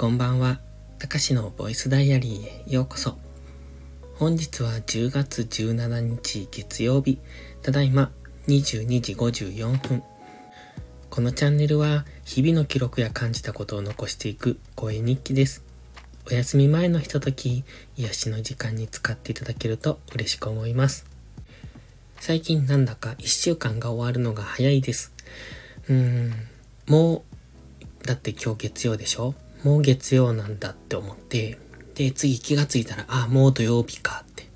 こんばんは。たかしのボイスダイアリーへようこそ。本日は10月17日月曜日、ただいま22時54分。このチャンネルは日々の記録や感じたことを残していく声日記です。お休み前のひととき、癒しの時間に使っていただけると嬉しく思います。最近なんだか1週間が終わるのが早いです。うーん、もう、だって今日月曜でしょ？もう月曜なんだって思って、で、次気がついたら、あ、もう土曜日かって。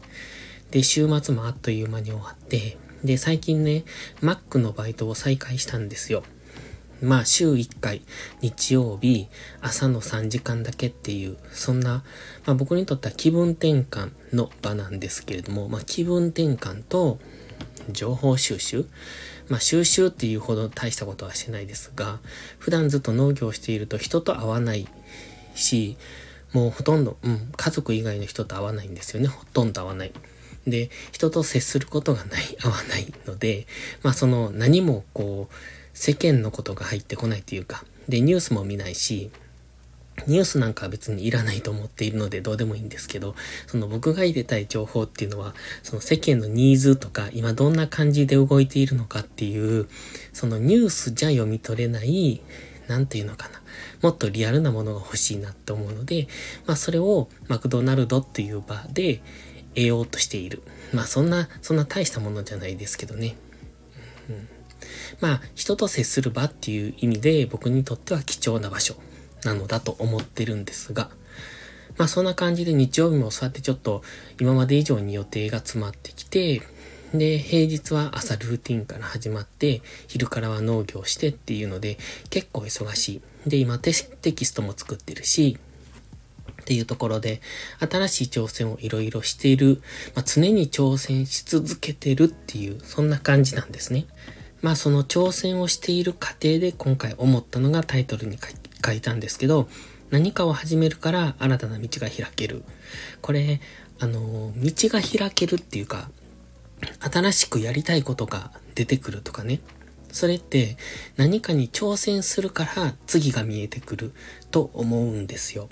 で、週末もあっという間に終わって、で、最近ね、Mac のバイトを再開したんですよ。まあ、週1回、日曜日、朝の3時間だけっていう、そんな、まあ僕にとっては気分転換の場なんですけれども、まあ気分転換と情報収集？まあ収集っていうほど大したことはしてないですが、普段ずっと農業をしていると人と会わないし、もうほとんど、うん、家族以外の人と会わないんですよね。ほとんど会わない。で、人と接することがない、会わないので、まあその何もこう、世間のことが入ってこないというか、で、ニュースも見ないし、ニュースなんかは別にいらないと思っているのでどうでもいいんですけど、その僕が入れたい情報っていうのは、その世間のニーズとか、今どんな感じで動いているのかっていう、そのニュースじゃ読み取れない、なんていうのかな。もっとリアルなものが欲しいなって思うので、まあそれをマクドナルドっていう場で得ようとしている。まあそんな、そんな大したものじゃないですけどね。うん、まあ人と接する場っていう意味で僕にとっては貴重な場所。なのだと思ってるんですが、まあそんな感じで日曜日もそうやってちょっと今まで以上に予定が詰まってきて、で、平日は朝ルーティンから始まって、昼からは農業してっていうので、結構忙しい。で、今テキストも作ってるし、っていうところで、新しい挑戦をいろいろしている、まあ、常に挑戦し続けてるっていう、そんな感じなんですね。まあその挑戦をしている過程で今回思ったのがタイトルに書い書いたんですけど、何かを始めるから新たな道が開ける。これ、あの、道が開けるっていうか、新しくやりたいことが出てくるとかね。それって何かに挑戦するから次が見えてくると思うんですよ。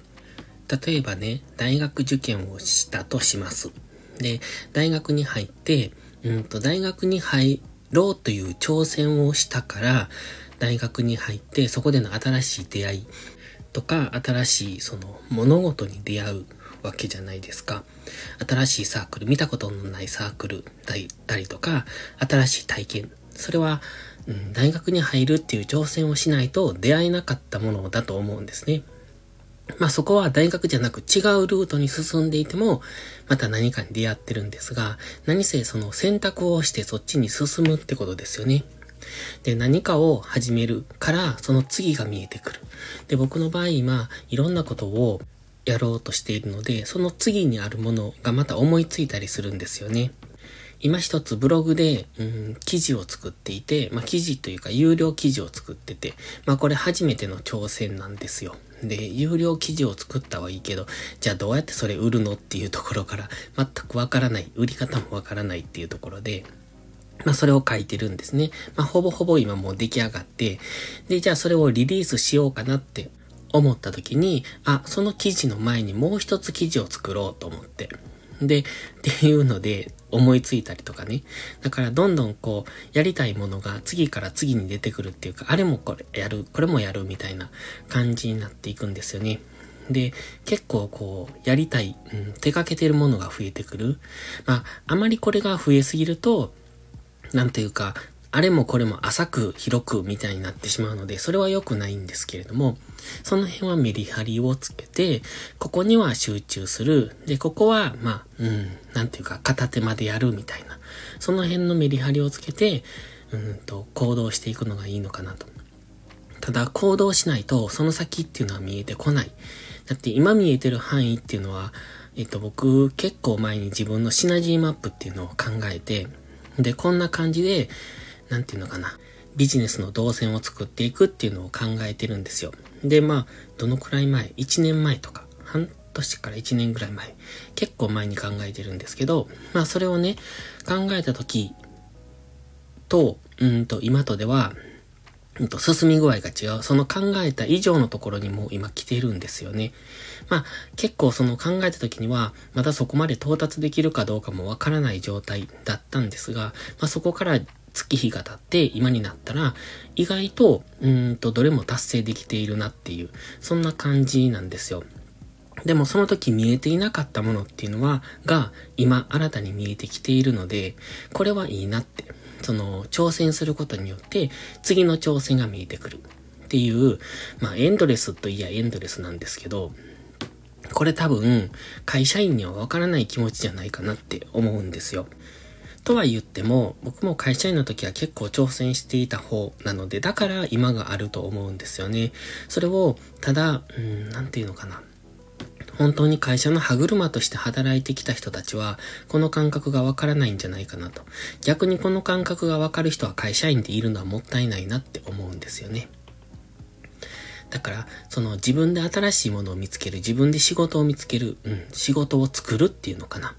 例えばね、大学受験をしたとします。で、大学に入って、うんと、大学に入ろうという挑戦をしたから、大学に入ってそこでの新しい出会いとか新しいその物事に出会うわけじゃないですか。新しいサークル、見たことのないサークルだったりとか、新しい体験。それは、うん、大学に入るっていう挑戦をしないと出会えなかったものだと思うんですね。まあそこは大学じゃなく違うルートに進んでいても、また何かに出会ってるんですが、何せその選択をしてそっちに進むってことですよね。で、何かを始めるから、その次が見えてくる。で、僕の場合今、いろんなことをやろうとしているので、その次にあるものがまた思いついたりするんですよね。今一つブログで、うん、記事を作っていて、まあ、記事というか有料記事を作ってて、まあ、これ初めての挑戦なんですよ。で、有料記事を作ったはいいけど、じゃあどうやってそれ売るのっていうところから全くわからない、売り方もわからないっていうところで、まあ、それを書いてるんですね。まあ、ほぼほぼ今もう出来上がって、で、じゃあそれをリリースしようかなって思った時に、あ、その記事の前にもう一つ記事を作ろうと思って。で、っていうので思いついたりとかね。だからどんどんこう、やりたいものが次から次に出てくるっていうか、あれもこれやる、これもやるみたいな感じになっていくんですよね。で、結構こう、やりたい、うん、手掛けてるものが増えてくる。まあ、あまりこれが増えすぎると、なんていうか、あれもこれも浅く広くみたいになってしまうので、それは良くないんですけれども、その辺はメリハリをつけて、ここには集中する。で、ここは、まあ、うん、なんていうか、片手までやるみたいな。その辺のメリハリをつけて、うんと、行動していくのがいいのかなと。ただ、行動しないと、その先っていうのは見えてこない。だって今見えてる範囲っていうのは、えっと、僕、結構前に自分のシナジーマップっていうのを考えて、で、こんな感じで、なんていうのかな、ビジネスの動線を作っていくっていうのを考えてるんですよ。で、まあ、どのくらい前 ?1 年前とか、半年から1年ぐらい前。結構前に考えてるんですけど、まあ、それをね、考えた時と、うんと、今とでは、進み具合が違う。その考えた以上のところにも今来てるんですよね。まあ、結構その考えた時には、まだそこまで到達できるかどうかもわからない状態だったんですが、まあそこから月日が経って今になったら、意外と、うんと、どれも達成できているなっていう、そんな感じなんですよ。でもその時見えていなかったものっていうのは、が今新たに見えてきているので、これはいいなってその、挑戦することによって、次の挑戦が見えてくる。っていう、まあ、エンドレスといやエンドレスなんですけど、これ多分、会社員にはわからない気持ちじゃないかなって思うんですよ。とは言っても、僕も会社員の時は結構挑戦していた方なので、だから今があると思うんですよね。それを、ただ、うん、なんていうのかな。本当に会社の歯車として働いてきた人たちは、この感覚がわからないんじゃないかなと。逆にこの感覚がわかる人は会社員でいるのはもったいないなって思うんですよね。だから、その自分で新しいものを見つける、自分で仕事を見つける、うん、仕事を作るっていうのかな。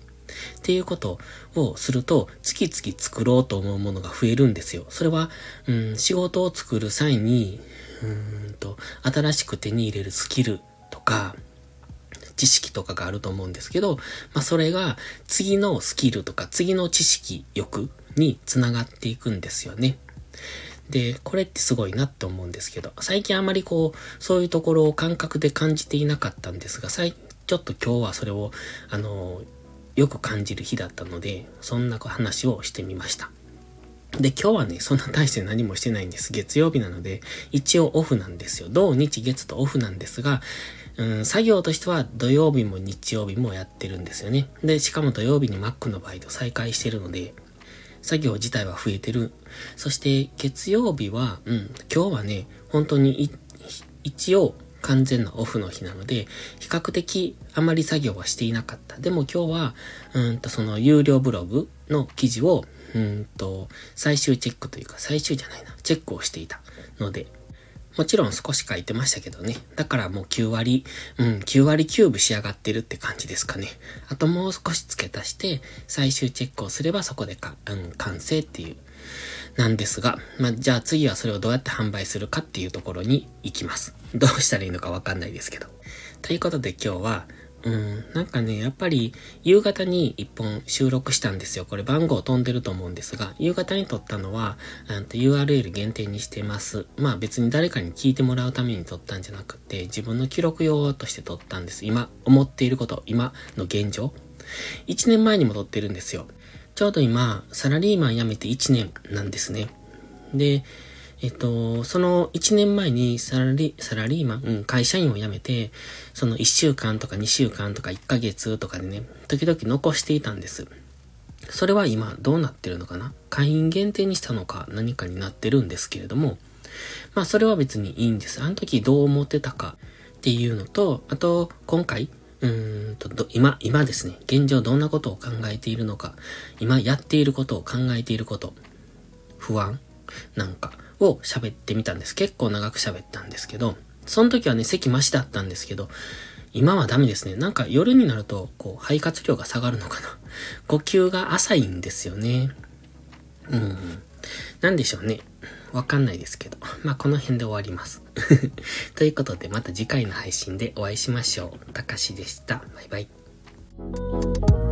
っていうことをすると、月々作ろうと思うものが増えるんですよ。それは、うん、仕事を作る際に、うんと、新しく手に入れるスキルとか、知識とかがあると思うんですけど、まあそれが次のスキルとか次の知識欲につながっていくんですよね。で、これってすごいなって思うんですけど、最近あまりこう、そういうところを感覚で感じていなかったんですが、ちょっと今日はそれを、あの、よく感じる日だったので、そんな話をしてみました。で、今日はね、そんな大して何もしてないんです。月曜日なので、一応オフなんですよ。土日月とオフなんですが、うん、作業としては土曜日も日曜日もやってるんですよね。で、しかも土曜日に Mac のバイト再開してるので、作業自体は増えてる。そして月曜日は、うん、今日はね、本当に一応完全なオフの日なので、比較的あまり作業はしていなかった。でも今日は、うんとその有料ブログの記事を、うんと最終チェックというか最終じゃないな、チェックをしていたので、もちろん少し書いてましたけどね。だからもう9割、うん、9割キューブ仕上がってるって感じですかね。あともう少し付け足して、最終チェックをすればそこでか、うん、完成っていう。なんですが、まあ、じゃあ次はそれをどうやって販売するかっていうところに行きます。どうしたらいいのかわかんないですけど。ということで今日は、うん、なんかね、やっぱり夕方に一本収録したんですよ。これ番号飛んでると思うんですが、夕方に撮ったのは、URL 限定にしてます。まあ別に誰かに聞いてもらうために撮ったんじゃなくて、自分の記録用として撮ったんです。今、思っていること、今の現状。1年前にも撮ってるんですよ。ちょうど今、サラリーマン辞めて1年なんですね。で、えっと、その1年前にサラリサラリーマン、うん、会社員を辞めて、その1週間とか2週間とか1ヶ月とかでね、時々残していたんです。それは今どうなってるのかな？会員限定にしたのか何かになってるんですけれども、まあそれは別にいいんです。あの時どう思ってたかっていうのと、あと今回、うーんと、今、今ですね、現状どんなことを考えているのか、今やっていることを考えていること、不安？なんか、を喋ってみたんです。結構長く喋ったんですけど、その時はね、席マシだったんですけど、今はダメですね。なんか夜になると、こう、肺活量が下がるのかな。呼吸が浅いんですよね。うん。なんでしょうね。わかんないですけど。まあ、この辺で終わります。ということで、また次回の配信でお会いしましょう。たかしでした。バイバイ。